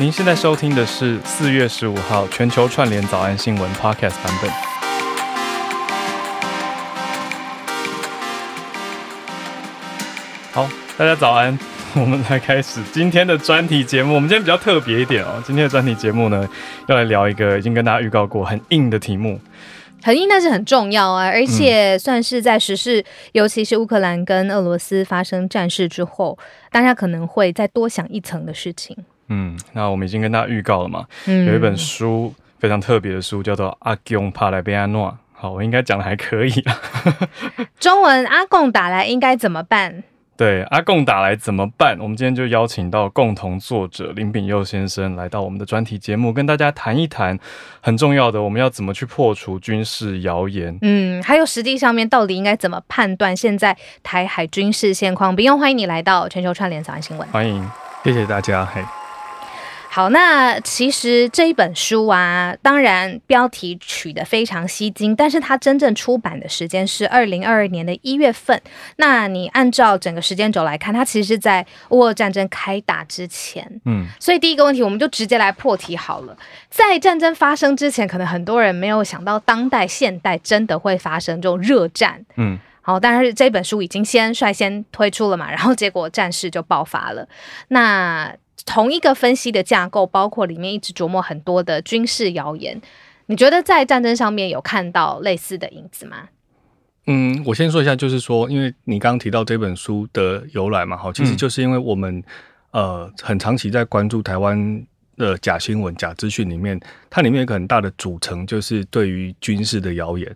您现在收听的是四月十五号全球串联早安新闻 Podcast 版本。好，大家早安，我们来开始今天的专题节目。我们今天比较特别一点哦，今天的专题节目呢，要来聊一个已经跟大家预告过很硬的题目。很硬，但是很重要啊，而且算是在时事，嗯、尤其是乌克兰跟俄罗斯发生战事之后，大家可能会再多想一层的事情。嗯，那我们已经跟大家预告了嘛，嗯、有一本书非常特别的书，叫做《阿共打来变安诺》。好，我应该讲的还可以啊。中文，阿贡打来应该怎么办？对，阿贡打来怎么办？我们今天就邀请到共同作者林炳佑先生来到我们的专题节目，跟大家谈一谈很重要的，我们要怎么去破除军事谣言。嗯，还有实际上面到底应该怎么判断现在台海军事现况？炳佑，欢迎你来到全球串联早安新闻。欢迎，谢谢大家。嘿。好，那其实这一本书啊，当然标题取得非常吸睛，但是它真正出版的时间是二零二二年的一月份。那你按照整个时间轴来看，它其实是在乌俄战争开打之前。嗯，所以第一个问题，我们就直接来破题好了。在战争发生之前，可能很多人没有想到，当代现代真的会发生这种热战。嗯，好，但是这本书已经先率先推出了嘛，然后结果战事就爆发了。那同一个分析的架构，包括里面一直琢磨很多的军事谣言，你觉得在战争上面有看到类似的影子吗？嗯，我先说一下，就是说，因为你刚刚提到这本书的由来嘛，哈，其实就是因为我们、嗯、呃很长期在关注台湾的假新闻、假资讯里面，它里面有一个很大的组成，就是对于军事的谣言。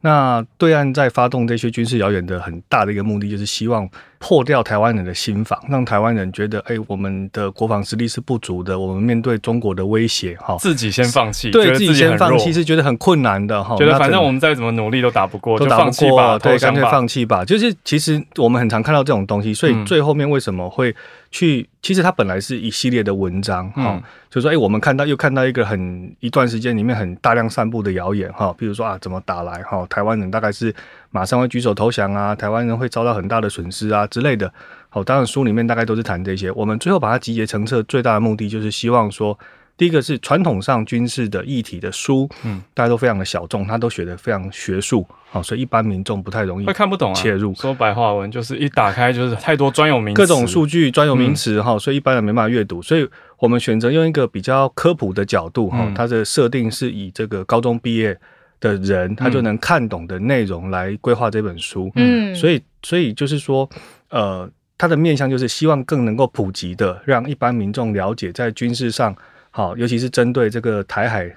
那对岸在发动这些军事谣言的很大的一个目的，就是希望破掉台湾人的心防，让台湾人觉得，哎、欸，我们的国防实力是不足的，我们面对中国的威胁，哈，自己先放弃，对自己先放弃是觉得很困难的，哈，觉得反正我们再怎么努力都打不过，都打不过，对，干脆放弃吧。就是其实我们很常看到这种东西，所以最后面为什么会去？其实它本来是一系列的文章，哈、嗯，就是说，哎、欸，我们看到又看到一个很一段时间里面很大量散布的谣言，哈，比如说啊，怎么打来，哈，台湾人大概是马上会举手投降啊，台湾人会遭到很大的损失啊之类的，好，当然书里面大概都是谈这些。我们最后把它集结成册，最大的目的就是希望说。第一个是传统上军事的议题的书，嗯，大家都非常的小众，他都写得非常学术，好，所以一般民众不太容易会看不懂啊切入。说白话文就是一打开就是太多专有名词，各种数据、专有名词，哈，所以一般人没办法阅读。所以我们选择用一个比较科普的角度，哈，它的设定是以这个高中毕业的人他就能看懂的内容来规划这本书，嗯，所以所以就是说，呃，它的面向就是希望更能够普及的，让一般民众了解在军事上。好，尤其是针对这个台海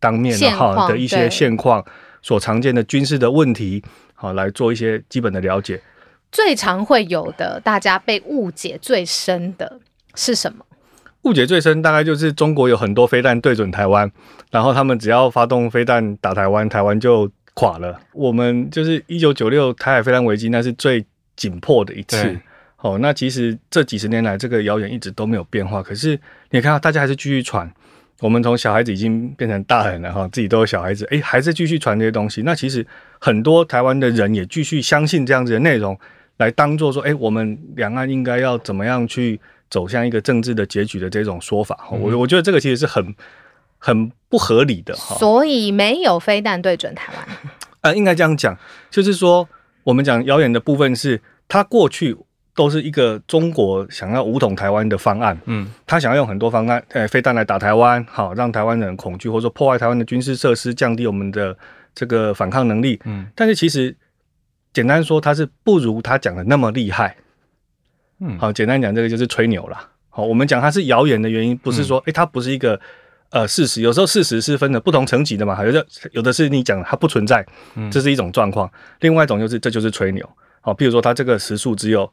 当面的哈的一些现况所常见的军事的问题，好来做一些基本的了解。最常会有的，大家被误解最深的是什么？误解最深大概就是中国有很多飞弹对准台湾，然后他们只要发动飞弹打台湾，台湾就垮了。我们就是一九九六台海飞弹危机，那是最紧迫的一次。哦，那其实这几十年来，这个谣言一直都没有变化。可是你看到大家还是继续传。我们从小孩子已经变成大人了哈，自己都有小孩子，哎，还是继续传这些东西。那其实很多台湾的人也继续相信这样子的内容，来当做说，哎，我们两岸应该要怎么样去走向一个政治的结局的这种说法。我、嗯、我觉得这个其实是很很不合理的哈。所以没有飞弹对准台湾。呃，应该这样讲，就是说我们讲谣言的部分是它过去。都是一个中国想要武统台湾的方案，嗯，他想要用很多方案，呃，飞弹来打台湾，好让台湾人恐惧，或者说破坏台湾的军事设施，降低我们的这个反抗能力，嗯，但是其实简单说，他是不如他讲的那么厉害，嗯，好，简单讲这个就是吹牛了，好，我们讲它是谣言的原因，不是说，诶、嗯，它不是一个呃事实，有时候事实是分的不同层级的嘛，有的有的是你讲它不存在，这是一种状况，另外一种就是这就是吹牛，好，譬如说它这个时速只有。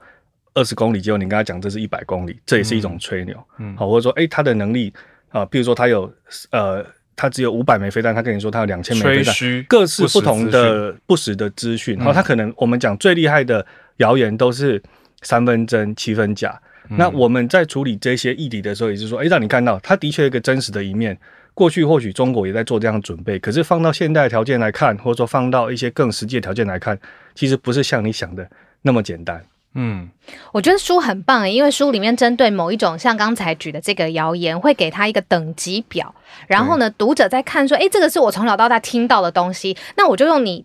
二十公里，结果你跟他讲这是一百公里，这也是一种吹牛，嗯，好，或者说，诶，他的能力啊，比如说他有，呃，他只有五百枚飞弹，他跟你说他有两千枚飞弹，各式不同的不实的资讯，好，他可能我们讲最厉害的谣言都是三分真七分假，嗯，那我们在处理这些议题的时候，也就是说，诶，让你看到他的确一个真实的一面，过去或许中国也在做这样的准备，可是放到现代条件来看，或者说放到一些更实际的条件来看，其实不是像你想的那么简单。嗯，我觉得书很棒，因为书里面针对某一种像刚才举的这个谣言，会给他一个等级表，然后呢，读者在看说，哎，这个是我从小到大听到的东西，那我就用你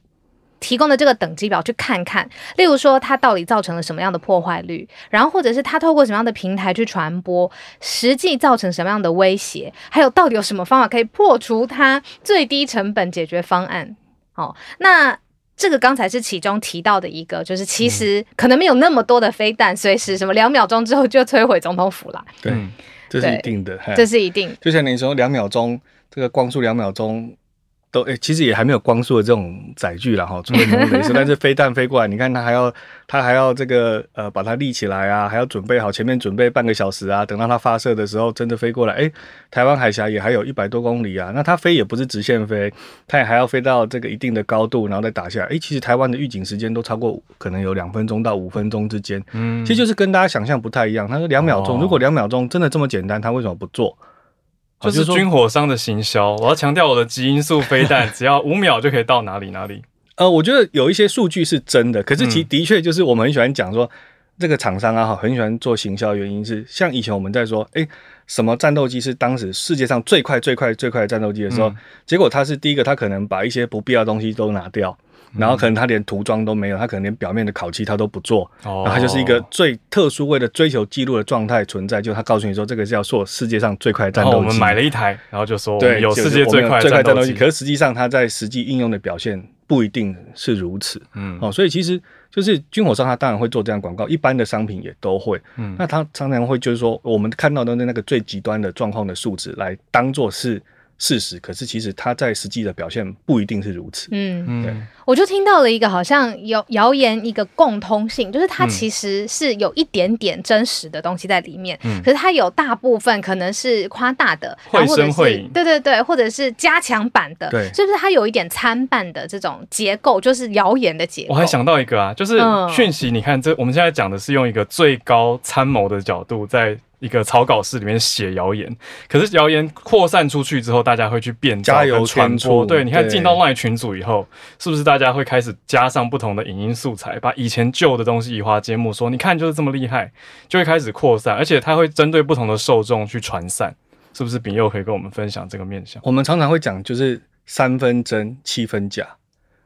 提供的这个等级表去看看，例如说它到底造成了什么样的破坏率，然后或者是它透过什么样的平台去传播，实际造成什么样的威胁，还有到底有什么方法可以破除它最低成本解决方案。好，那。这个刚才是其中提到的一个，就是其实可能没有那么多的飞弹，随时什么两秒钟之后就摧毁总统府了。对，这是一定的，这是一定。就像你说，两秒钟，这个光速两秒钟。都诶、欸，其实也还没有光速的这种载具了哈，除了雷射，但是飞弹飞过来，你看它还要它还要这个呃把它立起来啊，还要准备好前面准备半个小时啊，等到它发射的时候真的飞过来，诶、欸，台湾海峡也还有一百多公里啊，那它飞也不是直线飞，它也还要飞到这个一定的高度，然后再打下来，诶、欸，其实台湾的预警时间都超过可能有两分钟到五分钟之间，嗯，其实就是跟大家想象不太一样，他说两秒钟，如果两秒钟真的这么简单，他为什么不做？就是军火商的行销，我要强调我的极音速飞弹，只要五秒就可以到哪里哪里。呃，我觉得有一些数据是真的，可是其的确就是我们很喜欢讲说，这个厂商啊，哈，很喜欢做行销，原因是像以前我们在说，哎，什么战斗机是当时世界上最快最快最快的战斗机的时候，结果它是第一个，它可能把一些不必要的东西都拿掉。然后可能他连涂装都没有，他可能连表面的烤漆他都不做，哦、然后他就是一个最特殊为了追求记录的状态存在，就他告诉你说这个是要做世界上最快的战斗机。我们买了一台，然后就说对，有世界最快最快战斗机。可是实际上他在实际应用的表现不一定是如此。嗯，哦，所以其实就是军火商他当然会做这样广告，一般的商品也都会。嗯，那他常常会就是说我们看到的那个最极端的状况的数值来当做是。事实，可是其实他在实际的表现不一定是如此。嗯，嗯，我就听到了一个好像有谣言一个共通性，就是它其实是有一点点真实的东西在里面，嗯、可是它有大部分可能是夸大的，绘声绘影，对对对，或者是加强版的，对，是不是它有一点参半的这种结构，就是谣言的结构？我还想到一个啊，就是讯息，你看这我们现在讲的是用一个最高参谋的角度在。一个草稿室里面写谣言，可是谣言扩散出去之后，大家会去变加油传播。对，你看进到 LINE 群组以后，是不是大家会开始加上不同的影音素材，把以前旧的东西移花接木，说你看就是这么厉害，就会开始扩散，而且它会针对不同的受众去传散，是不是？丙佑可以跟我们分享这个面向？我们常常会讲，就是三分真，七分假。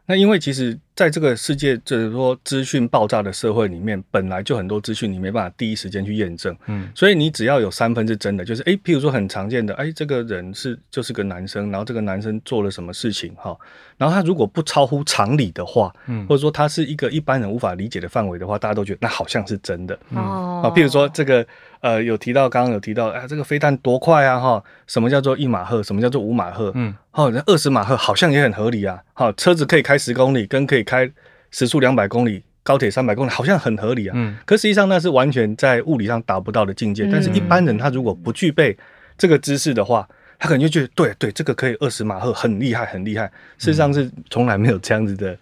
那因为其实在这个世界，就是说资讯爆炸的社会里面，本来就很多资讯你没办法第一时间去验证，嗯，所以你只要有三分是真的，就是诶，譬如说很常见的，诶，这个人是就是个男生，然后这个男生做了什么事情哈，然后他如果不超乎常理的话，嗯，或者说他是一个一般人无法理解的范围的话，大家都觉得那好像是真的，哦，啊，譬如说这个。呃，有提到，刚刚有提到，哎，这个飞弹多快啊，哈，什么叫做一马赫，什么叫做五马赫，嗯，好，那二十马赫好像也很合理啊，好，车子可以开十公里，跟可以开时速两百公里，高铁三百公里，好像很合理啊，嗯，可实际上那是完全在物理上达不到的境界，嗯，但是一般人他如果不具备这个知识的话，他可能就觉得，对对，这个可以二十马赫，很厉害，很厉害，事实上是从来没有这样子的。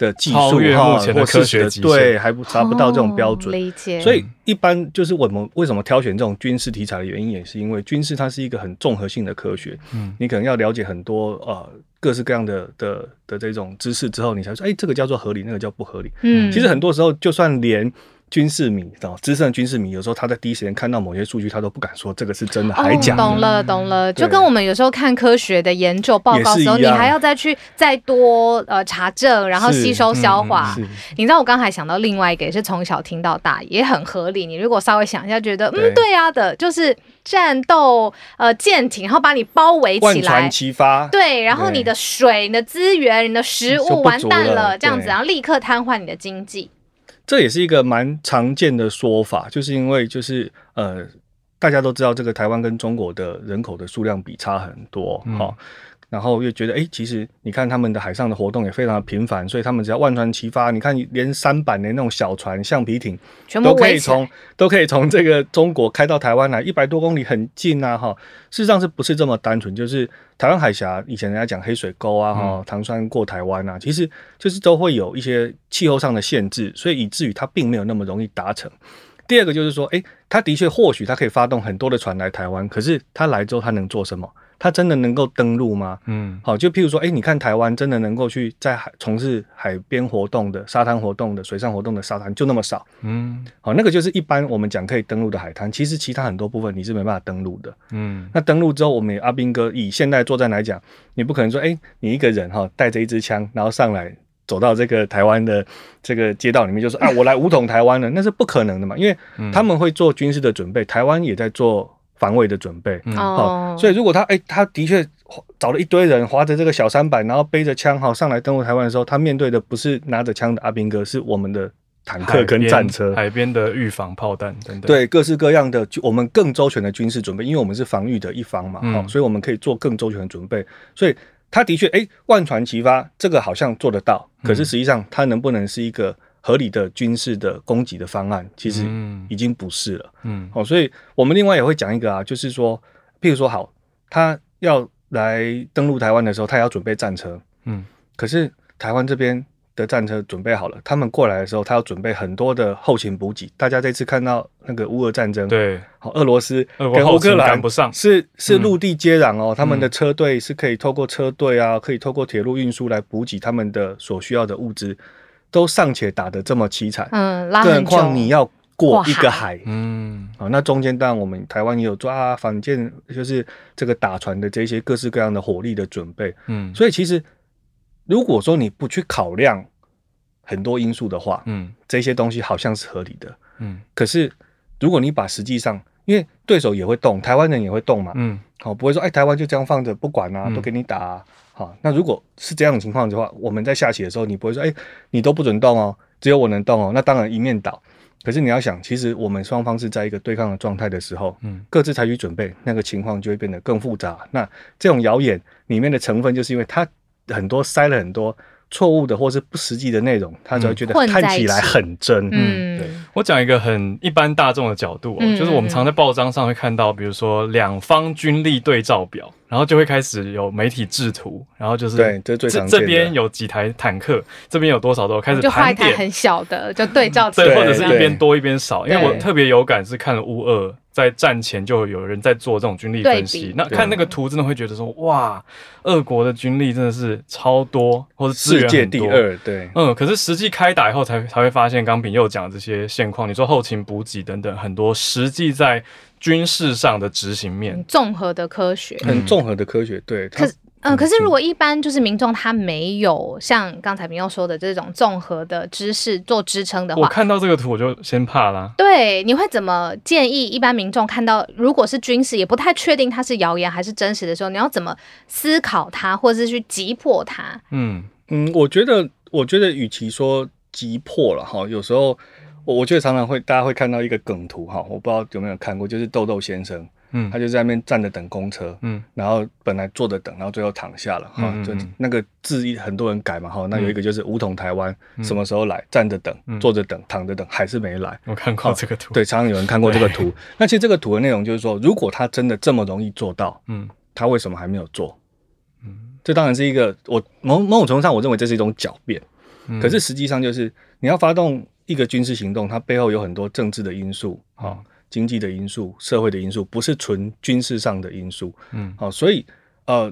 的技术目前的科学的对还不达不到这种标准，哦、理解。所以一般就是我们为什么挑选这种军事题材的原因，也是因为军事它是一个很综合性的科学。嗯，你可能要了解很多呃各式各样的的的这种知识之后，你才说，哎，这个叫做合理，那个叫不合理。嗯，其实很多时候就算连。军事迷，知道资深的军事迷，有时候他在第一时间看到某些数据，他都不敢说这个是真的还假的。哦，懂了，懂了，就跟我们有时候看科学的研究报告的时候，你还要再去再多呃查证，然后吸收消化。嗯、你知道我刚才想到另外一个，也是从小听到大，也很合理。你如果稍微想一下，觉得嗯对呀、啊、的，就是战斗呃舰艇，然后把你包围起来，万船齐发。对，然后你的水、你的资源、你的食物完蛋了，这样子，然后立刻瘫痪你的经济。这也是一个蛮常见的说法，就是因为就是呃，大家都知道这个台湾跟中国的人口的数量比差很多，哈、然后又觉得哎，其实你看他们的海上的活动也非常的频繁，所以他们只要万船齐发，你看连三板的那种小船、橡皮艇，都可以从都可以从这个中国开到台湾来，一百多公里很近啊，哈、哦，事实上是不是这么单纯？就是。台湾海峡以前人家讲黑水沟啊，哈，唐山过台湾啊，其实就是都会有一些气候上的限制，所以以至于它并没有那么容易达成。第二个就是说，诶，它的确或许它可以发动很多的船来台湾，可是它来之后它能做什么？它真的能够登陆吗？嗯，好，就譬如说，哎、欸，你看台湾真的能够去在海从事海边活动的、沙滩活动的、水上活动的沙滩就那么少，嗯，好，那个就是一般我们讲可以登陆的海滩，其实其他很多部分你是没办法登陆的，嗯，那登陆之后，我们阿兵哥以现代作战来讲，你不可能说，哎、欸，你一个人哈带着一支枪，然后上来。走到这个台湾的这个街道里面，就说啊，我来武统台湾了，那是不可能的嘛，因为他们会做军事的准备，台湾也在做防卫的准备，好，所以如果他哎，他的确找了一堆人，划着这个小舢板，然后背着枪哈上来登陆台湾的时候，他面对的不是拿着枪的阿兵哥，是我们的坦克跟战车，海边的预防炮弹等等，对，各式各样的，我们更周全的军事准备，因为我们是防御的一方嘛，好，所以我们可以做更周全的准备，所以。他的确，哎、欸，万船齐发，这个好像做得到。可是实际上，它能不能是一个合理的军事的攻击的方案，其实已经不是了。嗯，哦，所以我们另外也会讲一个啊，就是说，譬如说，好，他要来登陆台湾的时候，他要准备战车。嗯，可是台湾这边。的战车准备好了，他们过来的时候，他要准备很多的后勤补给。大家这次看到那个乌俄战争，对，好，俄罗斯跟乌克兰不上，是是陆地接壤哦。嗯、他们的车队是可以透过车队啊，可以透过铁路运输来补给他们的所需要的物资，都尚且打得这么凄惨，嗯，更何况你要过一个海，嗯，好，那中间当然我们台湾也有抓反舰，就是这个打船的这些各式各样的火力的准备，嗯，所以其实。如果说你不去考量很多因素的话，嗯，这些东西好像是合理的，嗯。可是如果你把实际上，因为对手也会动，台湾人也会动嘛，嗯，好，不会说哎，台湾就这样放着不管啊，都给你打啊，啊。那如果是这样的情况的话，我们在下棋的时候，你不会说哎，你都不准动哦，只有我能动哦，那当然一面倒。可是你要想，其实我们双方是在一个对抗的状态的时候，嗯，各自采取准备，那个情况就会变得更复杂。那这种谣言里面的成分，就是因为它。很多塞了很多错误的或是不实际的内容，他就会觉得看起来很真。嗯，对。我讲一个很一般大众的角度哦，嗯、就是我们常在报章上会看到，比如说两方军力对照表。然后就会开始有媒体制图，然后就是对，这最常。这边有几台坦克，这边有多少都开始盘点，就画一台很小的，就对照。对，或者是一边多一边少。因为我特别有感是看了乌俄在战前就有人在做这种军力分析，那看那个图真的会觉得说哇，俄国的军力真的是超多，或者资源很多，世界第二。对，嗯，可是实际开打以后才才会发现，刚炳又讲这些现况，你说后勤补给等等很多，实际在。军事上的执行面，综合的科学，很综合的科学，对。嗯，可是如果一般就是民众他没有像刚才民佑说的这种综合的知识做支撑的话，我看到这个图我就先怕啦。对，你会怎么建议一般民众看到如果是军事也不太确定它是谣言还是真实的时候，你要怎么思考它，或者是去击破它？嗯嗯，我觉得，我觉得与其说击破了哈，有时候。我我觉得常常会大家会看到一个梗图哈，我不知道有没有看过，就是豆豆先生，嗯，他就在那边站着等公车，嗯，然后本来坐着等，然后最后躺下了，哈、嗯，就那个字一很多人改嘛，哈，那有一个就是五统台湾什么时候来？嗯、站着等，坐着等，躺着等，还是没来。我看过这个图，对，常常有人看过这个图。那其实这个图的内容就是说，如果他真的这么容易做到，嗯，他为什么还没有做？嗯，这当然是一个我某某种程度上，我认为这是一种狡辩，嗯、可是实际上就是你要发动。一个军事行动，它背后有很多政治的因素啊，经济的因素、社会的因素，不是纯军事上的因素。嗯，好，所以呃，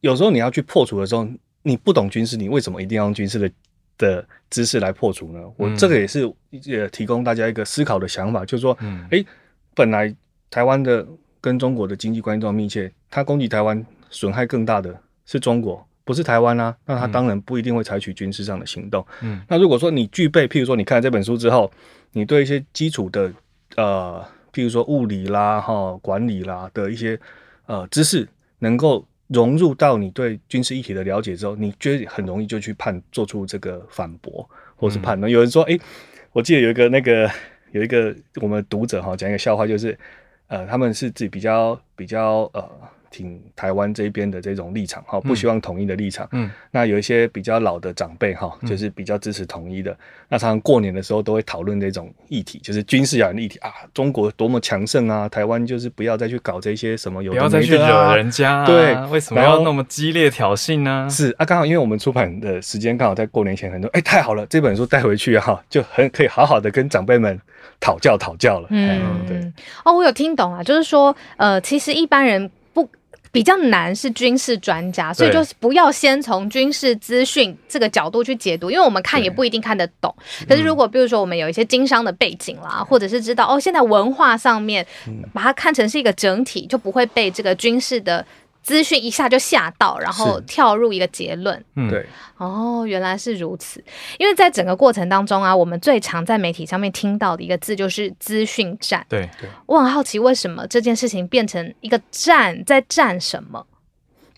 有时候你要去破除的时候，你不懂军事，你为什么一定要用军事的的知识来破除呢？我这个也是也提供大家一个思考的想法，就是说，嗯，诶，本来台湾的跟中国的经济关系这么密切，它攻击台湾损害更大的是中国。不是台湾啊，那他当然不一定会采取军事上的行动。嗯，那如果说你具备，譬如说你看了这本书之后，你对一些基础的呃，譬如说物理啦、哈管理啦的一些呃知识，能够融入到你对军事议题的了解之后，你觉得很容易就去判做出这个反驳或是判断。嗯、有人说，哎、欸，我记得有一个那个有一个我们读者哈讲一个笑话，就是呃他们是自己比较比较呃。挺台湾这边的这种立场哈，不希望统一的立场。嗯，那有一些比较老的长辈哈，就是比较支持统一的。嗯、那常常过年的时候都会讨论这种议题，就是军事上的议题啊，中国多么强盛啊，台湾就是不要再去搞这些什么有的没的、啊、不要再去惹人家、啊。对，为什么要那么激烈挑衅呢？是啊，刚好因为我们出版的时间刚好在过年前，很多哎、欸，太好了，这本书带回去哈，就很可以好好的跟长辈们讨教讨教了。嗯，对。哦，我有听懂啊，就是说呃，其实一般人。比较难是军事专家，所以就是不要先从军事资讯这个角度去解读，因为我们看也不一定看得懂。可是如果比如说我们有一些经商的背景啦，或者是知道哦，现在文化上面把它看成是一个整体，就不会被这个军事的。资讯一下就吓到，然后跳入一个结论。嗯，对。哦，原来是如此。因为在整个过程当中啊，我们最常在媒体上面听到的一个字就是资讯战。对对。我很好奇，为什么这件事情变成一个战，在战什么？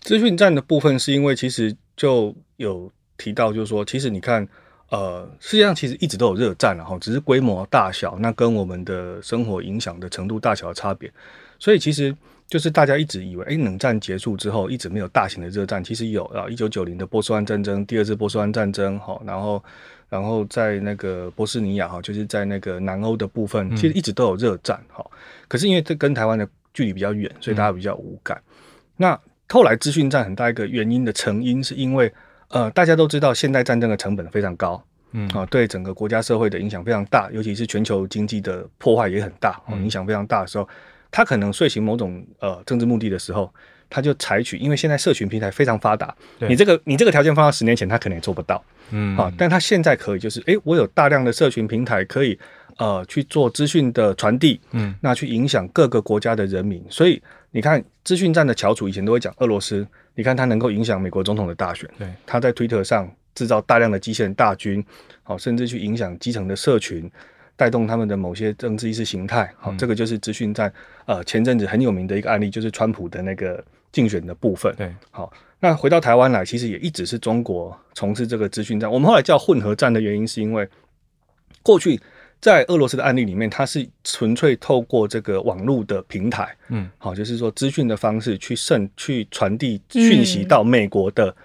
资讯战的部分是因为其实就有提到，就是说，其实你看，呃，世界上其实一直都有热战，然后只是规模大小，那跟我们的生活影响的程度大小的差别。所以其实。就是大家一直以为，哎，冷战结束之后一直没有大型的热战，其实有啊，一九九零的波斯湾战争，第二次波斯湾战争，哈，然后，然后在那个波斯尼亚，哈，就是在那个南欧的部分，其实一直都有热战，哈、嗯。可是因为这跟台湾的距离比较远，所以大家比较无感。嗯、那后来资讯战很大一个原因的成因，是因为呃，大家都知道现代战争的成本非常高，嗯，啊，对整个国家社会的影响非常大，尤其是全球经济的破坏也很大，影响非常大的时候。他可能遂行某种呃政治目的的时候，他就采取，因为现在社群平台非常发达，你这个你这个条件放到十年前，他可能也做不到，嗯，啊，但他现在可以，就是哎、欸，我有大量的社群平台可以呃去做资讯的传递，嗯，那去影响各个国家的人民，所以你看资讯战的翘楚以前都会讲俄罗斯，你看他能够影响美国总统的大选，对，他在推特上制造大量的机器人大军，好，甚至去影响基层的社群。带动他们的某些政治意识形态，好、嗯，这个就是资讯战。呃，前阵子很有名的一个案例，就是川普的那个竞选的部分。对，好，那回到台湾来，其实也一直是中国从事这个资讯战。我们后来叫混合战的原因，是因为过去在俄罗斯的案例里面，它是纯粹透过这个网络的平台，嗯，好，就是说资讯的方式去渗去传递讯息到美国的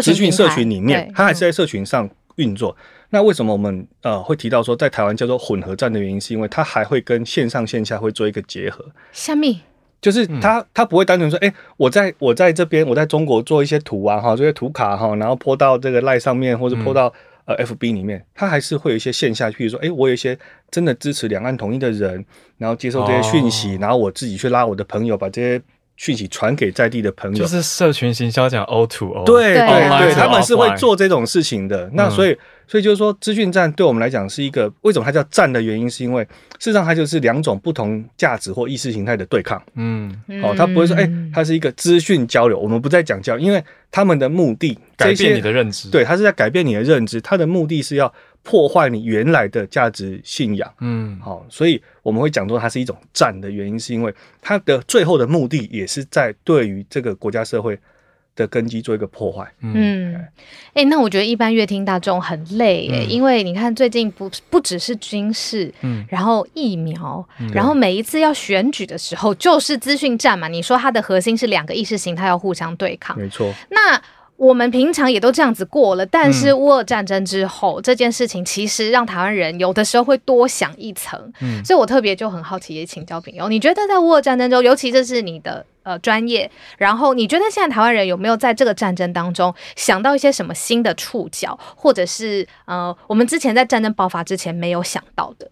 资讯社群里面，它还是在社群上运作。那为什么我们呃会提到说在台湾叫做混合战的原因，是因为它还会跟线上线下会做一个结合。虾米？就是它它不会单纯说，哎、欸，我在我在这边我在中国做一些图啊哈，这些图卡哈，然后泼到这个赖上面或者泼到呃 FB 里面，它还是会有一些线下，譬如说，哎、欸，我有一些真的支持两岸统一的人，然后接受这些讯息，然后我自己去拉我的朋友，把这些。讯息传给在地的朋友，就是社群行销讲 O to O，对对对，他们是会做这种事情的。那所以，所以就是说，资讯战对我们来讲是一个为什么它叫战的原因，是因为事实上它就是两种不同价值或意识形态的对抗。嗯，好，它不会说，哎，它是一个资讯交流，我们不再讲交流，因为他们的目的改变你的认知，对，它是在改变你的认知，它的目的是要。破坏你原来的价值信仰，嗯，好，所以我们会讲说它是一种战的原因，是因为它的最后的目的也是在对于这个国家社会的根基做一个破坏。嗯，哎、欸，那我觉得一般乐听大众很累，因为你看最近不不只是军事，嗯，然后疫苗，嗯、然后每一次要选举的时候就是资讯战嘛。你说它的核心是两个意识形态要互相对抗，没错。那我们平常也都这样子过了，但是乌俄战争之后，嗯、这件事情其实让台湾人有的时候会多想一层。嗯，所以我特别就很好奇，也请教秉祐，你觉得在乌俄战争中，尤其这是你的呃专业，然后你觉得现在台湾人有没有在这个战争当中想到一些什么新的触角，或者是呃我们之前在战争爆发之前没有想到的？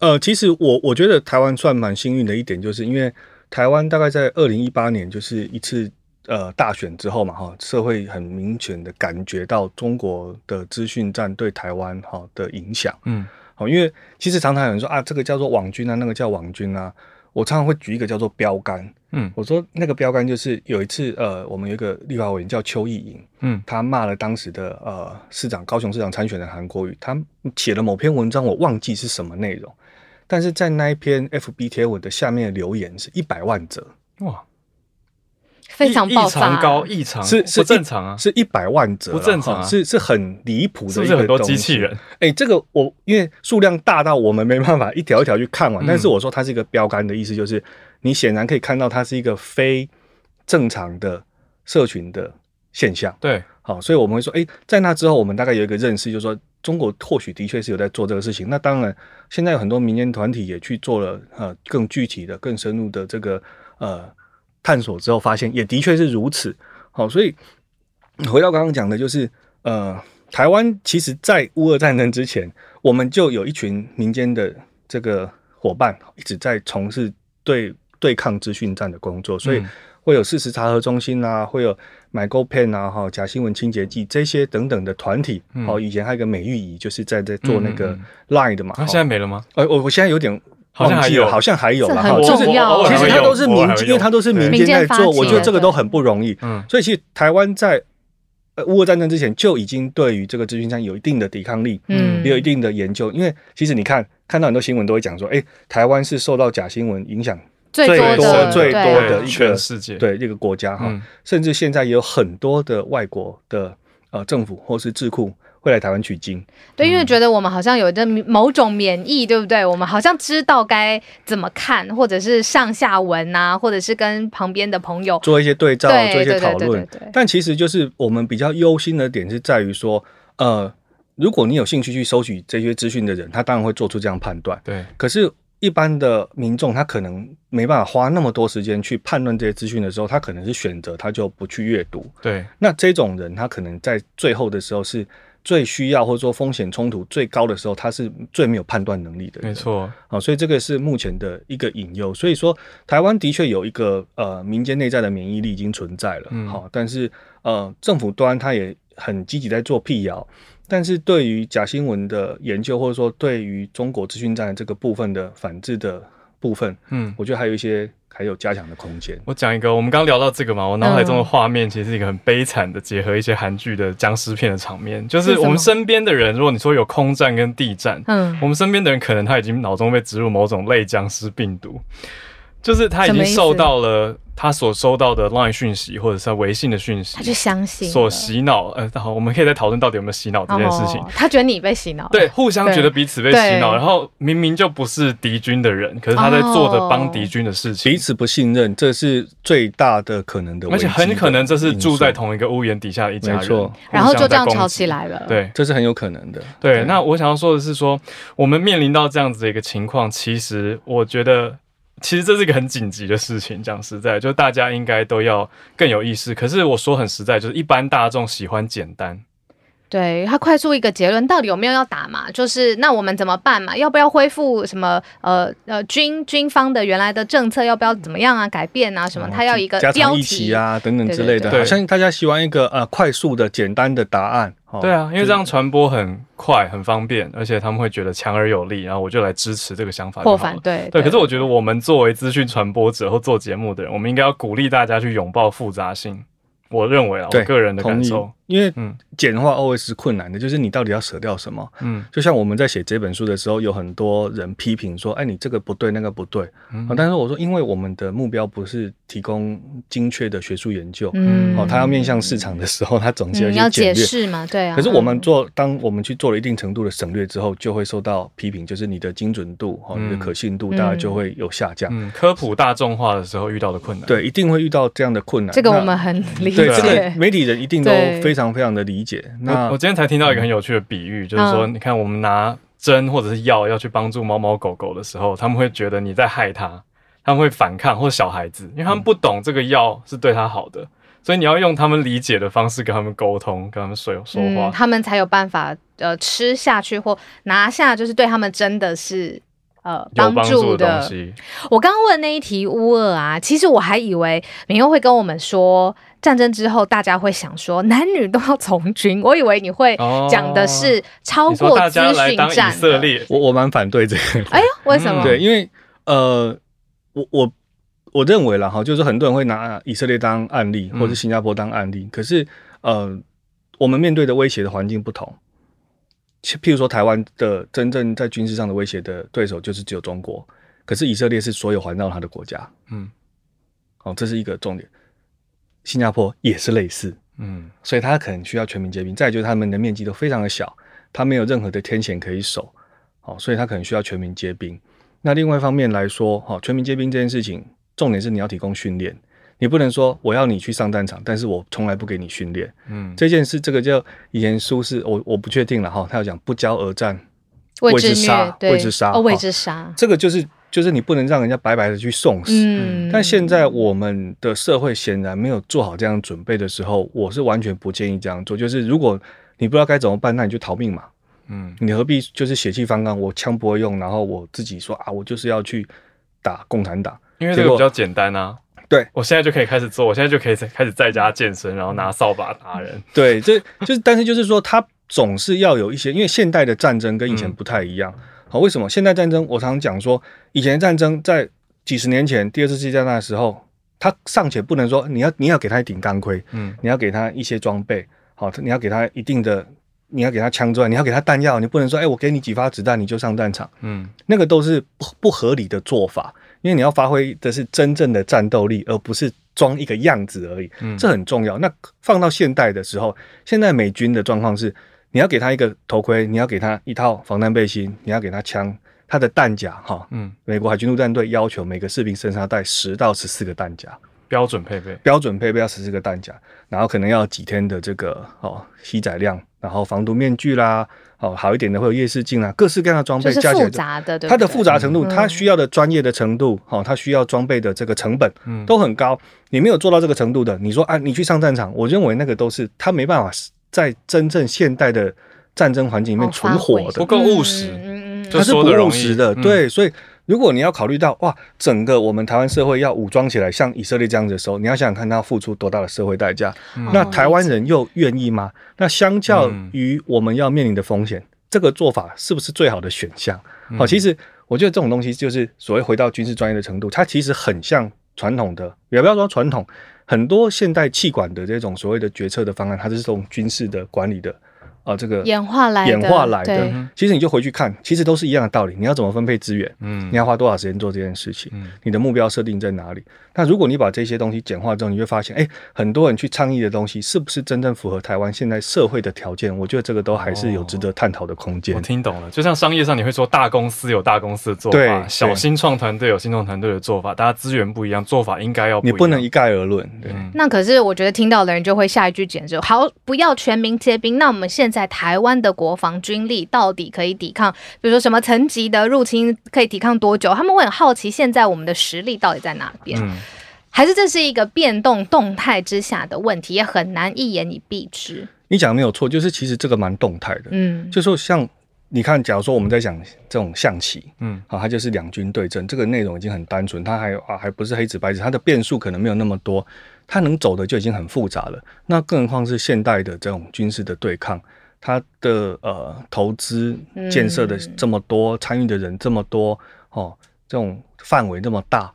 呃，其实我我觉得台湾算蛮幸运的一点，就是因为台湾大概在二零一八年就是一次。呃，大选之后嘛，哈，社会很明显的感觉到中国的资讯战对台湾哈的影响，嗯，好，因为其实常常有人说啊，这个叫做网军啊，那个叫网军啊，我常常会举一个叫做标杆，嗯，我说那个标杆就是有一次，呃，我们有一个立法委员叫邱意莹，嗯，他骂了当时的呃市长高雄市长参选的韩国瑜，他写了某篇文章，我忘记是什么内容，但是在那一篇 FB 贴文的下面的留言是一百万则，哇。非常异常高，异常是是正常啊，是一百万折，不正常，是是很离谱的，是不是很多机器人？哎、欸，这个我因为数量大到我们没办法一条一条去看完，嗯、但是我说它是一个标杆的意思，就是你显然可以看到它是一个非正常的社群的现象。对，好，所以我们会说，哎、欸，在那之后，我们大概有一个认识，就是说中国或许的确是有在做这个事情。那当然，现在有很多民间团体也去做了呃更具体的、更深入的这个呃。探索之后发现，也的确是如此。好，所以回到刚刚讲的，就是呃，台湾其实，在乌俄战争之前，我们就有一群民间的这个伙伴一直在从事对对抗资讯战的工作。所以会有事实查核中心啊，会有 MyGoPen 啊，哈，假新闻清洁剂这些等等的团体。哦、嗯，以前还有一个美玉仪，就是在在做那个 Line 的嘛。那、嗯嗯、现在没了吗？呃，我我现在有点好像还有，好像还有了。很重要。其实它都是民，因为它都是民间在做，我觉得这个都很不容易。嗯，所以其实台湾在。呃，乌俄战争之前就已经对于这个资讯战有一定的抵抗力，嗯，也有一定的研究。因为其实你看，看到很多新闻都会讲说，哎、欸，台湾是受到假新闻影响最多最多的一个全世界对一个国家哈，甚至现在也有很多的外国的呃政府或是智库。会来台湾取经，对，因为觉得我们好像有着某种免疫，对不对？我们好像知道该怎么看，或者是上下文啊，或者是跟旁边的朋友做一些对照，对做一些讨论。但其实就是我们比较忧心的点是在于说，呃，如果你有兴趣去收取这些资讯的人，他当然会做出这样判断。对，可是。一般的民众，他可能没办法花那么多时间去判断这些资讯的时候，他可能是选择他就不去阅读。对，那这种人，他可能在最后的时候是最需要，或者说风险冲突最高的时候，他是最没有判断能力的。没错，啊，所以这个是目前的一个隐忧。所以说，台湾的确有一个呃民间内在的免疫力已经存在了。嗯，好，但是呃政府端他也很积极在做辟谣。但是对于假新闻的研究，或者说对于中国资讯站这个部分的反制的部分，嗯，我觉得还有一些还有加强的空间。我讲一个，我们刚聊到这个嘛，我脑海中的画面其实是一个很悲惨的结合一些韩剧的僵尸片的场面，就是我们身边的人，如果你说有空战跟地战，嗯，我们身边的人可能他已经脑中被植入某种类僵尸病毒。就是他已经受到了他所收到的 LINE 讯息或者是微信的讯息，他就相信所洗脑。呃，好，我们可以再讨论到底有没有洗脑这件事情。他觉得你被洗脑，对，互相觉得彼此被洗脑，然后明明就不是敌军的人，可是他在做着帮敌军的事情，彼此不信任，这是最大的可能的。而且很可能这是住在同一个屋檐底下的一家人，没错，然后就这样吵起来了。对，这是很有可能的。对，那我想要说的是说，我们面临到这样子的一个情况，其实我觉得。其实这是一个很紧急的事情，讲实在，就大家应该都要更有意识。可是我说很实在，就是一般大众喜欢简单。对，他快速一个结论，到底有没有要打嘛？就是那我们怎么办嘛？要不要恢复什么呃呃军军方的原来的政策？要不要怎么样啊？改变啊什么？他要一个标题啊等等之类的。好像大家喜欢一个呃快速的简单的答案。对啊，因为这样传播很快很方便，而且他们会觉得强而有力，然后我就来支持这个想法。或反对对，可是我觉得我们作为资讯传播者或做节目的人，我们应该要鼓励大家去拥抱复杂性。我认为啊，我个人的感受，因为简化 always 是困难的，就是你到底要舍掉什么？嗯，就像我们在写这本书的时候，有很多人批评说，哎，你这个不对，那个不对。嗯，但是我说，因为我们的目标不是提供精确的学术研究，嗯，哦，他要面向市场的时候，他总是要解释嘛，对啊。可是我们做，当我们去做了一定程度的省略之后，就会受到批评，就是你的精准度哦你的可信度，大概就会有下降。嗯，科普大众化的时候遇到的困难，对，一定会遇到这样的困难。这个我们很理解。对，这个媒体人一定都非常非常的理解。那我今天才听到一个很有趣的比喻，就是说，你看我们拿针或者是药要去帮助猫猫狗狗的时候，他们会觉得你在害它，他们会反抗，或者小孩子，因为他们不懂这个药是对他好的，所以你要用他们理解的方式跟他们沟通，跟他们说说话，他们才有办法呃吃下去或拿下，就是对他们真的是。呃，帮助的东西。我刚刚问那一题乌俄啊，其实我还以为明佑会跟我们说，战争之后大家会想说男女都要从军，我以为你会讲的是超过资讯战。以色列，我我蛮反对这个。哎呦，为什么？对，因为呃，我我我认为啦哈，就是很多人会拿以色列当案例，或者新加坡当案例，嗯、可是呃，我们面对的威胁的环境不同。譬如说，台湾的真正在军事上的威胁的对手就是只有中国，可是以色列是所有环绕它的国家，嗯，哦，这是一个重点。新加坡也是类似，嗯，所以它可能需要全民皆兵。再就是他们的面积都非常的小，它没有任何的天险可以守，哦，所以它可能需要全民皆兵。那另外一方面来说，哦，全民皆兵这件事情，重点是你要提供训练。你不能说我要你去上战场，但是我从来不给你训练。嗯，这件事，这个叫以前书是我我不确定了哈。他要讲不教而战，谓之杀，谓之杀，谓之杀。这个就是就是你不能让人家白白的去送死。嗯，但现在我们的社会显然没有做好这样准备的时候，我是完全不建议这样做。就是如果你不知道该怎么办，那你就逃命嘛。嗯，你何必就是血气方刚，我枪不会用，然后我自己说啊，我就是要去打共产党，因为这个比较简单啊。对，我现在就可以开始做，我现在就可以开始在家健身，然后拿扫把打人。对，这就是，但是就是说，他总是要有一些，因为现代的战争跟以前不太一样。好，为什么现代战争？我常常讲说，以前的战争在几十年前，第二次世界大战的时候，他尚且不能说你要你要给他一顶钢盔，嗯，你要给他一些装备，好，你要给他一定的。你要给他枪之外，你要给他弹药，你不能说，哎、欸，我给你几发子弹你就上战场，嗯，那个都是不不合理的做法，因为你要发挥的是真正的战斗力，而不是装一个样子而已，嗯，这很重要。那放到现代的时候，现在美军的状况是，你要给他一个头盔，你要给他一套防弹背心，你要给他枪，他的弹夹，哈，嗯，美国海军陆战队要求每个士兵身上要带十到十四个弹夹。标准配备，标准配备要十四个弹夹，然后可能要几天的这个哦吸载量，然后防毒面具啦，哦好一点的会有夜视镜啊，各式各样的装备加起来，复杂的，它的复杂程度，它需要的专业的程度，哦，它需要装备的这个成本，嗯，都很高。你没有做到这个程度的，你说啊，你去上战场，我认为那个都是他没办法在真正现代的战争环境里面存活的，不够务实，他是不务实的，对，所以。如果你要考虑到哇，整个我们台湾社会要武装起来，像以色列这样子的时候，你要想想看，他要付出多大的社会代价。嗯、那台湾人又愿意吗？那相较于我们要面临的风险，嗯、这个做法是不是最好的选项？好、嗯，其实我觉得这种东西就是所谓回到军事专业的程度，它其实很像传统的，也不要说传统，很多现代气管的这种所谓的决策的方案，它是这种军事的管理的。啊，这个演化来演化来的，其实你就回去看，其实都是一样的道理。你要怎么分配资源？嗯，你要花多少时间做这件事情？嗯，你的目标设定在哪里？那如果你把这些东西简化之后，你会发现，哎，很多人去倡议的东西，是不是真正符合台湾现在社会的条件？我觉得这个都还是有值得探讨的空间。我听懂了，就像商业上，你会说大公司有大公司的做法，小新创团队有新创团队的做法，大家资源不一样，做法应该要不。你不能一概而论。对，那可是我觉得听到的人就会下一句简直好，不要全民皆兵。那我们现在台湾的国防军力到底可以抵抗，比如说什么层级的入侵，可以抵抗多久？他们会很好奇，现在我们的实力到底在哪边？嗯还是这是一个变动动态之下的问题，也很难一言以蔽之。你讲的没有错，就是其实这个蛮动态的。嗯，就说像你看，假如说我们在讲这种象棋，嗯，好，它就是两军对阵，这个内容已经很单纯，它还啊还不是黑纸白纸，它的变数可能没有那么多，它能走的就已经很复杂了。那更何况是现代的这种军事的对抗，它的呃投资建设的这么多，参与的人这么多，哦，这种范围这么大。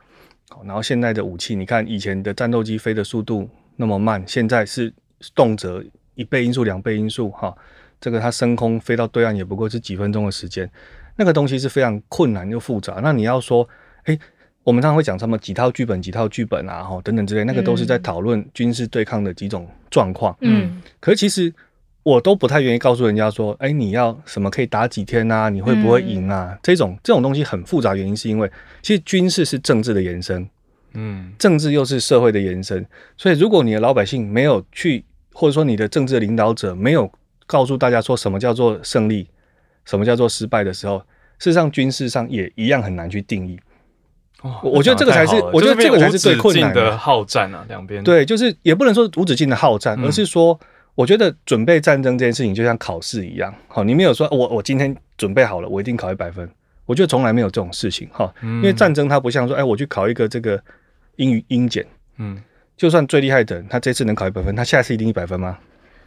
然后现在的武器，你看以前的战斗机飞的速度那么慢，现在是动辄一倍音速、两倍音速，哈，这个它升空飞到对岸也不过是几分钟的时间，那个东西是非常困难又复杂。那你要说，哎，我们常常会讲什么几套剧本、几套剧本啊，哈，等等之类，那个都是在讨论军事对抗的几种状况。嗯，可是其实我都不太愿意告诉人家说，哎，你要什么可以打几天啊？你会不会赢啊？嗯、这种这种东西很复杂，原因是因为。其实军事是政治的延伸，嗯，政治又是社会的延伸，所以如果你的老百姓没有去，或者说你的政治领导者没有告诉大家说什么叫做胜利，什么叫做失败的时候，事实上军事上也一样很难去定义。哦，我觉得这个才是，我觉得这个才是最困难的好战啊，两边对，就是也不能说无止境的好战，而是说，我觉得准备战争这件事情就像考试一样，好，你没有说我我今天准备好了，我一定考一百分。我觉得从来没有这种事情哈，因为战争它不像说，哎，我去考一个这个英语英检，嗯，就算最厉害的人，他这次能考一百分，他下次一定一百分吗？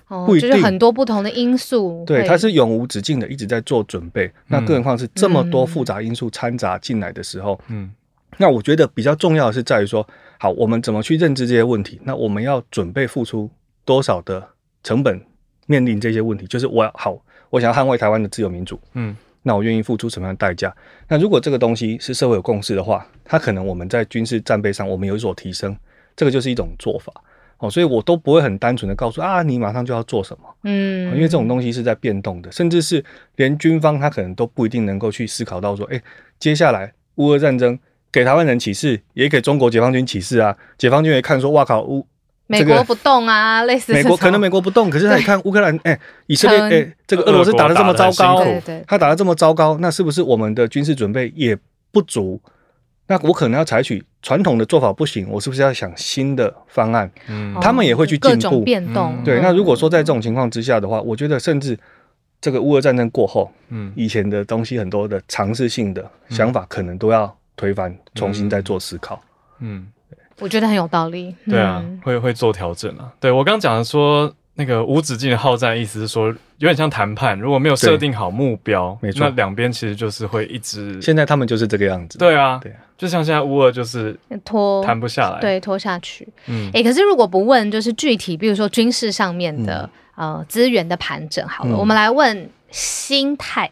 哦，不一定，就是很多不同的因素。对，他是永无止境的一直在做准备，那更何况是这么多复杂因素掺杂进来的时候，嗯，那我觉得比较重要的是在于说，好，我们怎么去认知这些问题？那我们要准备付出多少的成本面临这些问题？就是我要好，我想要捍卫台湾的自由民主，嗯。那我愿意付出什么样的代价？那如果这个东西是社会有共识的话，它可能我们在军事战备上我们有所提升，这个就是一种做法哦。所以我都不会很单纯的告诉啊，你马上就要做什么，嗯，因为这种东西是在变动的，甚至是连军方他可能都不一定能够去思考到说，哎，接下来乌俄战争给台湾人启示，也给中国解放军启示啊，解放军也看说，哇靠乌。美国不动啊，类似美国可能美国不动，可是他一看乌克兰，哎，以色列，哎，这个俄罗斯打的这么糟糕，他打的这么糟糕，那是不是我们的军事准备也不足？那我可能要采取传统的做法不行，我是不是要想新的方案？嗯，他们也会去进步变动。对，那如果说在这种情况之下的话，我觉得甚至这个乌俄战争过后，嗯，以前的东西很多的尝试性的想法，可能都要推翻，重新再做思考。嗯。我觉得很有道理。对啊，嗯、会会做调整啊。对我刚讲的说。那个无止境的好战，意思是说有点像谈判，如果没有设定好目标，没错，那两边其实就是会一直。现在他们就是这个样子。对啊，对啊，就像现在乌二就是拖谈不下来，对，拖下去。嗯，哎、欸，可是如果不问，就是具体，比如说军事上面的、嗯、呃资源的盘整，好了，嗯、我们来问心态。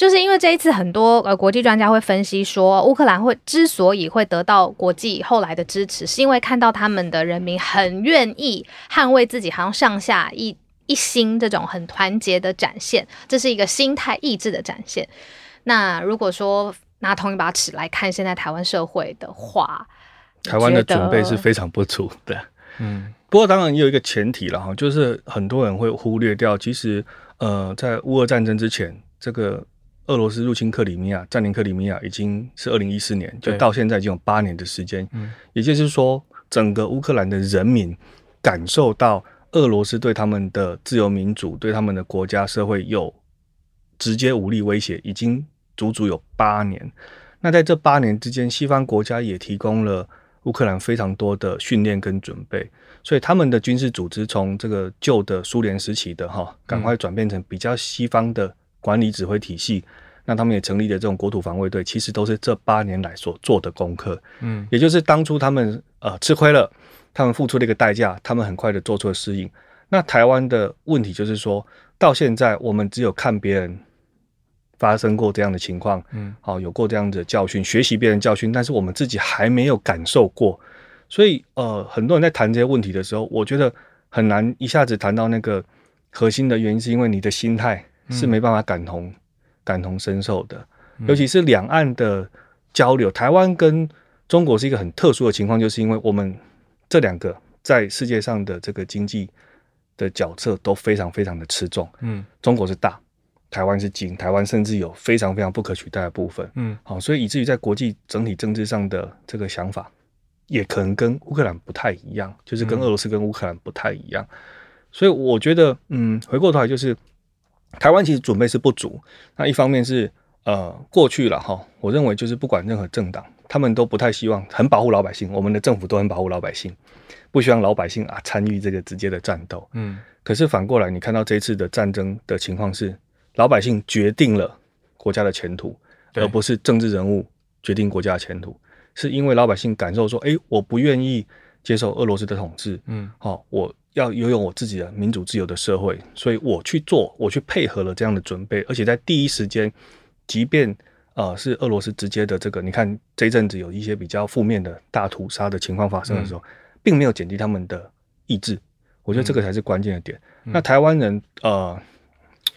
就是因为这一次，很多呃国际专家会分析说，乌克兰会之所以会得到国际后来的支持，是因为看到他们的人民很愿意捍卫自己，好像上下一一心这种很团结的展现，这是一个心态意志的展现。那如果说拿同一把尺来看现在台湾社会的话，台湾的准备是非常不足的。嗯，不过当然也有一个前提了哈，就是很多人会忽略掉，其实呃在乌俄战争之前这个。俄罗斯入侵克里米亚，占领克里米亚已经是二零一四年，就到现在已经有八年的时间。嗯，也就是说，整个乌克兰的人民感受到俄罗斯对他们的自由民主、对他们的国家社会有直接武力威胁，已经足足有八年。那在这八年之间，西方国家也提供了乌克兰非常多的训练跟准备，所以他们的军事组织从这个旧的苏联时期的哈，赶快转变成比较西方的。管理指挥体系，那他们也成立了这种国土防卫队，其实都是这八年来所做的功课。嗯，也就是当初他们呃吃亏了，他们付出了一个代价，他们很快的做出了适应。那台湾的问题就是说，到现在我们只有看别人发生过这样的情况，嗯，好，有过这样的教训，学习别人教训，但是我们自己还没有感受过。所以呃，很多人在谈这些问题的时候，我觉得很难一下子谈到那个核心的原因，是因为你的心态。是没办法感同感同身受的，尤其是两岸的交流。台湾跟中国是一个很特殊的情况，就是因为我们这两个在世界上的这个经济的角色都非常非常的吃重。嗯，中国是大，台湾是精，台湾甚至有非常非常不可取代的部分。嗯，好，所以以至于在国际整体政治上的这个想法，也可能跟乌克兰不太一样，就是跟俄罗斯跟乌克兰不太一样。所以我觉得，嗯，回过头来就是。台湾其实准备是不足，那一方面是呃过去了哈，我认为就是不管任何政党，他们都不太希望很保护老百姓，我们的政府都很保护老百姓，不希望老百姓啊参与这个直接的战斗。嗯，可是反过来，你看到这一次的战争的情况是，老百姓决定了国家的前途，而不是政治人物决定国家的前途，是因为老百姓感受说，哎，我不愿意接受俄罗斯的统治。嗯，好，我。要拥有我自己的民主自由的社会，所以我去做，我去配合了这样的准备，而且在第一时间，即便呃是俄罗斯直接的这个，你看这一阵子有一些比较负面的大屠杀的情况发生的时候，嗯、并没有减低他们的意志，我觉得这个才是关键的点。嗯、那台湾人呃，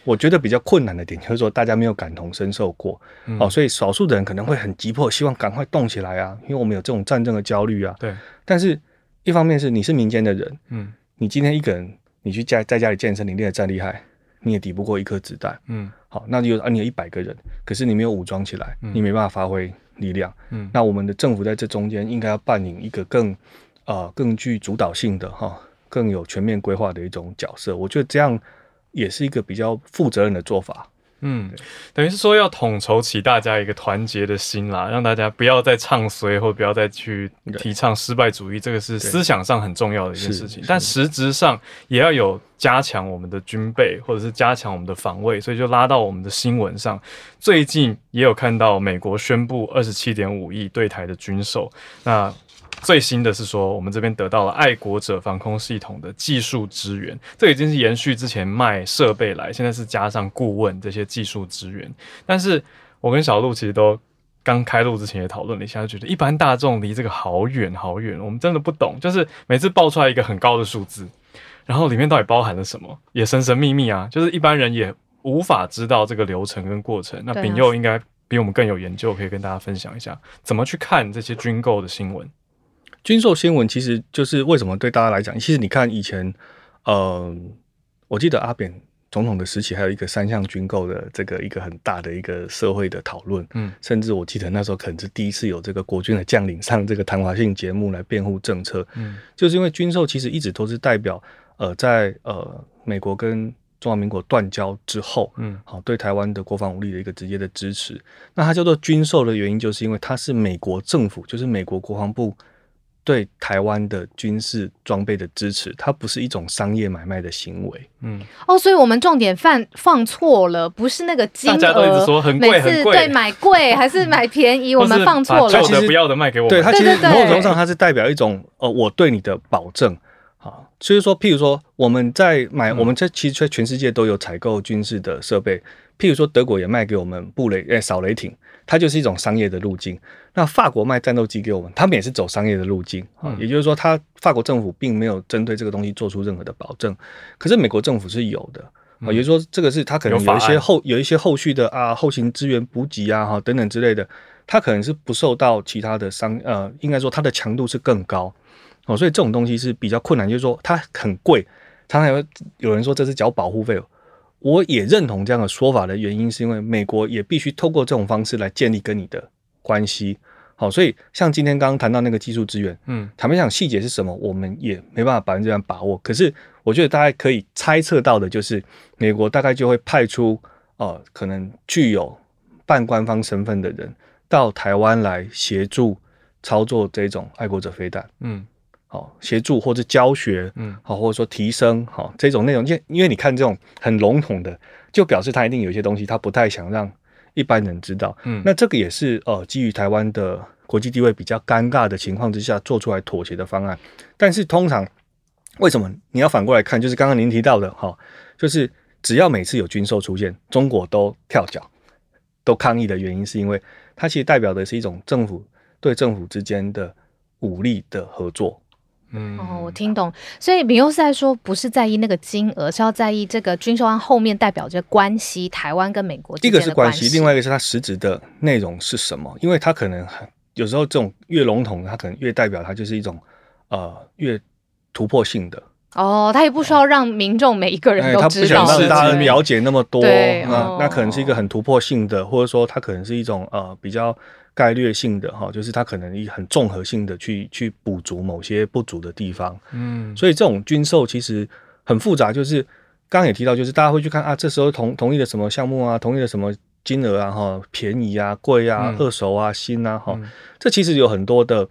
我觉得比较困难的点就是说，大家没有感同身受过，嗯、哦，所以少数的人可能会很急迫，希望赶快动起来啊，因为我们有这种战争的焦虑啊。对，但是一方面是你是民间的人，嗯。你今天一个人，你去家在家里健身，你练得再厉害，你也抵不过一颗子弹。嗯，好，那就啊，你有一百个人，可是你没有武装起来，嗯、你没办法发挥力量。嗯，那我们的政府在这中间应该要扮演一个更呃更具主导性的哈，更有全面规划的一种角色。我觉得这样也是一个比较负责任的做法。嗯，等于是说要统筹起大家一个团结的心啦，让大家不要再唱衰，或不要再去提倡失败主义，这个是思想上很重要的一件事情。但实质上也要有加强我们的军备，或者是加强我们的防卫，所以就拉到我们的新闻上。最近也有看到美国宣布二十七点五亿对台的军售，那。最新的是说，我们这边得到了爱国者防空系统的技术支援，这已经是延续之前卖设备来，现在是加上顾问这些技术支援。但是我跟小鹿其实都刚开录之前也讨论了一下，就觉得一般大众离这个好远好远，我们真的不懂。就是每次报出来一个很高的数字，然后里面到底包含了什么，也神神秘秘啊，就是一般人也无法知道这个流程跟过程。那丙佑应该比我们更有研究，可以跟大家分享一下怎么去看这些军购的新闻。军售新闻其实就是为什么对大家来讲，其实你看以前，呃，我记得阿扁总统的时期还有一个三项军购的这个一个很大的一个社会的讨论，嗯，甚至我记得那时候可能是第一次有这个国军的将领上这个谈话性节目来辩护政策，嗯，就是因为军售其实一直都是代表呃在呃美国跟中华民国断交之后，嗯，好对台湾的国防武力的一个直接的支持，那它叫做军售的原因，就是因为它是美国政府，就是美国国防部。对台湾的军事装备的支持，它不是一种商业买卖的行为。嗯，哦，所以我们重点放放错了，不是那个金额，大家都一直说很贵，很贵，对，买贵还是买便宜，我们放错了。他其实不要的卖给我们，对，它其实某种程度上它是代表一种呃，我对你的保证。好，所以说，譬如说我们在买，嗯、我们在其实在全世界都有采购军事的设备，譬如说德国也卖给我们布雷诶扫雷艇。它就是一种商业的路径。那法国卖战斗机给我们，他们也是走商业的路径啊。嗯、也就是说，他法国政府并没有针对这个东西做出任何的保证，可是美国政府是有的啊。也就是说，这个是他可能有一些后有，有一些后续的啊后勤资源补给啊哈等等之类的，它可能是不受到其他的商呃，应该说它的强度是更高哦。所以这种东西是比较困难，就是说它很贵，常常有有人说这是缴保护费。我也认同这样的说法的原因，是因为美国也必须透过这种方式来建立跟你的关系。好，所以像今天刚刚谈到那个技术资源，嗯，坦白讲细节是什么，我们也没办法百分之百把握。可是我觉得大家可以猜测到的，就是美国大概就会派出呃，可能具有半官方身份的人到台湾来协助操作这种爱国者飞弹，嗯。好，协助或者教学，嗯，好，或者说提升，好，这种内容，因因为你看这种很笼统的，就表示他一定有些东西他不太想让一般人知道，嗯，那这个也是呃基于台湾的国际地位比较尴尬的情况之下做出来妥协的方案。但是通常为什么你要反过来看？就是刚刚您提到的，哈，就是只要每次有军售出现，中国都跳脚，都抗议的原因，是因为它其实代表的是一种政府对政府之间的武力的合作。嗯哦，我听懂，所以米欧是在说，不是在意那个金额，是要在意这个军售案后面代表着关系，台湾跟美国。一个是关系，另外一个是它实质的内容是什么？因为它可能有时候这种越笼统，它可能越代表它就是一种呃越突破性的。哦，他也不需要让民众每一个人都知道，他不想让大家了解那么多。对，那、哦、那可能是一个很突破性的，或者说它可能是一种呃比较。概率性的哈，就是它可能一很综合性的去去补足某些不足的地方，嗯，所以这种军售其实很复杂，就是刚刚也提到，就是大家会去看啊，这时候同同意了什么项目啊，同意了什么金额啊，哈，便宜啊，贵啊，嗯、二手啊，新啊，哈，这其实有很多的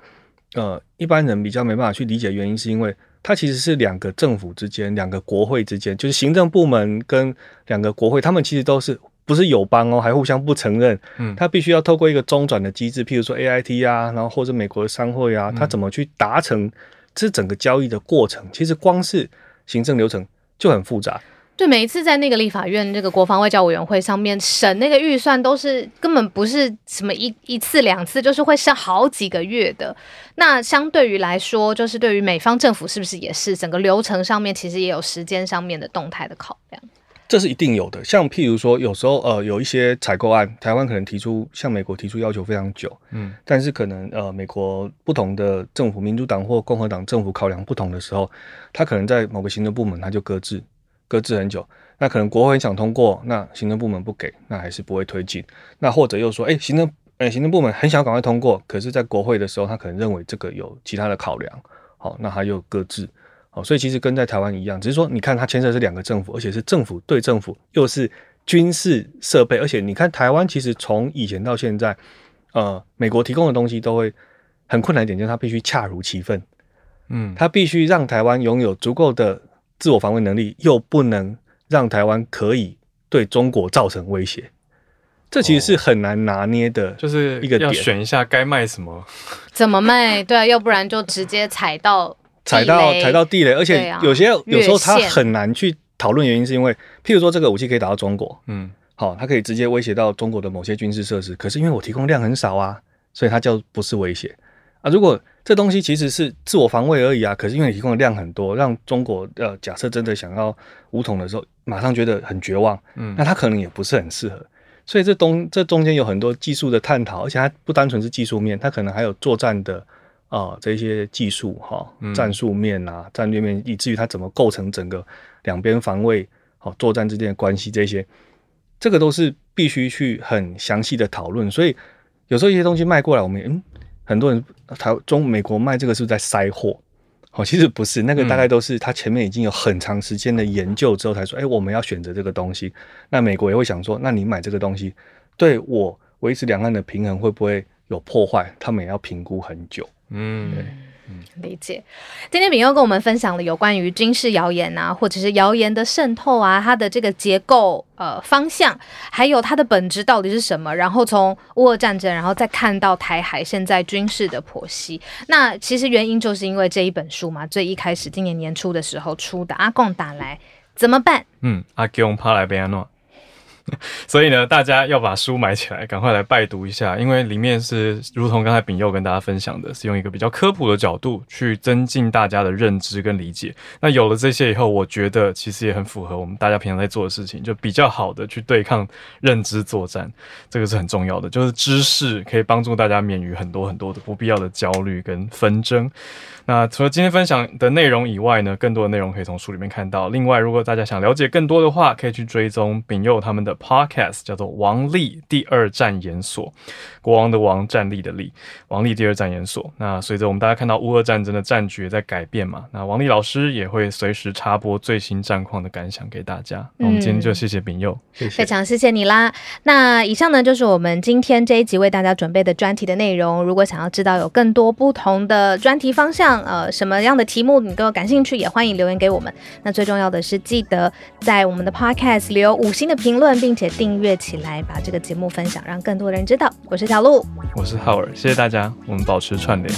呃一般人比较没办法去理解，原因是因为它其实是两个政府之间，两个国会之间，就是行政部门跟两个国会，他们其实都是。不是友邦哦，还互相不承认。嗯，它必须要透过一个中转的机制，譬如说 AIT 啊，然后或者美国的商会啊，它怎么去达成这整个交易的过程？其实光是行政流程就很复杂。对，每一次在那个立法院那个国防外交委员会上面审那个预算，都是根本不是什么一一次两次，就是会审好几个月的。那相对于来说，就是对于美方政府是不是也是整个流程上面，其实也有时间上面的动态的考量？这是一定有的，像譬如说，有时候呃有一些采购案，台湾可能提出向美国提出要求非常久，嗯，但是可能呃美国不同的政府，民主党或共和党政府考量不同的时候，他可能在某个行政部门他就搁置，搁置很久。那可能国会很想通过，那行政部门不给，那还是不会推进。那或者又说，哎，行政哎行政部门很想赶快通过，可是在国会的时候，他可能认为这个有其他的考量，好，那他又搁置。好，所以其实跟在台湾一样，只是说你看它牵涉是两个政府，而且是政府对政府，又是军事设备，而且你看台湾其实从以前到现在，呃，美国提供的东西都会很困难一点，就是它必须恰如其分，嗯，它必须让台湾拥有足够的自我防卫能力，又不能让台湾可以对中国造成威胁，这其实是很难拿捏的，就是一个要选一下该卖什么，怎么卖，对啊，要不然就直接踩到。踩到踩到地雷，而且有些、啊、有时候他很难去讨论原因，是因为譬如说这个武器可以打到中国，嗯，好，它可以直接威胁到中国的某些军事设施，可是因为我提供量很少啊，所以它叫不是威胁啊。如果这东西其实是自我防卫而已啊，可是因为你提供的量很多，让中国呃假设真的想要武统的时候，马上觉得很绝望，嗯，那它可能也不是很适合，所以这东这中间有很多技术的探讨，而且它不单纯是技术面，它可能还有作战的。啊，这些技术哈，战术面啊，战略面，以至于它怎么构成整个两边防卫好作战之间的关系，这些这个都是必须去很详细的讨论。所以有时候一些东西卖过来，我们嗯，很多人台中美国卖这个是在塞货？哦，其实不是，那个大概都是他前面已经有很长时间的研究之后才说，哎，我们要选择这个东西。那美国也会想说，那你买这个东西对我维持两岸的平衡会不会有破坏？他们也要评估很久。嗯，理解。今天秉祐跟我们分享了有关于军事谣言啊，或者是谣言的渗透啊，它的这个结构、呃方向，还有它的本质到底是什么。然后从乌俄战争，然后再看到台海现在军事的剖析。那其实原因就是因为这一本书嘛，最一开始今年年初的时候出的《阿贡打来怎么办》。嗯，阿贡怕来变安诺？所以呢，大家要把书买起来，赶快来拜读一下，因为里面是如同刚才丙佑跟大家分享的，是用一个比较科普的角度去增进大家的认知跟理解。那有了这些以后，我觉得其实也很符合我们大家平常在做的事情，就比较好的去对抗认知作战，这个是很重要的。就是知识可以帮助大家免于很多很多的不必要的焦虑跟纷争。那除了今天分享的内容以外呢，更多的内容可以从书里面看到。另外，如果大家想了解更多的话，可以去追踪丙佑他们的 podcast，叫做《王立第二战研所》，国王的王，战力的力，王立第二战研所。那随着我们大家看到乌俄战争的战局在改变嘛，那王立老师也会随时插播最新战况的感想给大家。那我们今天就谢谢丙佑，谢谢，非常谢谢你啦。那以上呢就是我们今天这一集为大家准备的专题的内容。如果想要知道有更多不同的专题方向，呃，什么样的题目你都感兴趣，也欢迎留言给我们。那最重要的是，记得在我们的 Podcast 留五星的评论，并且订阅起来，把这个节目分享，让更多人知道。我是小鹿，我是浩尔，谢谢大家，我们保持串联。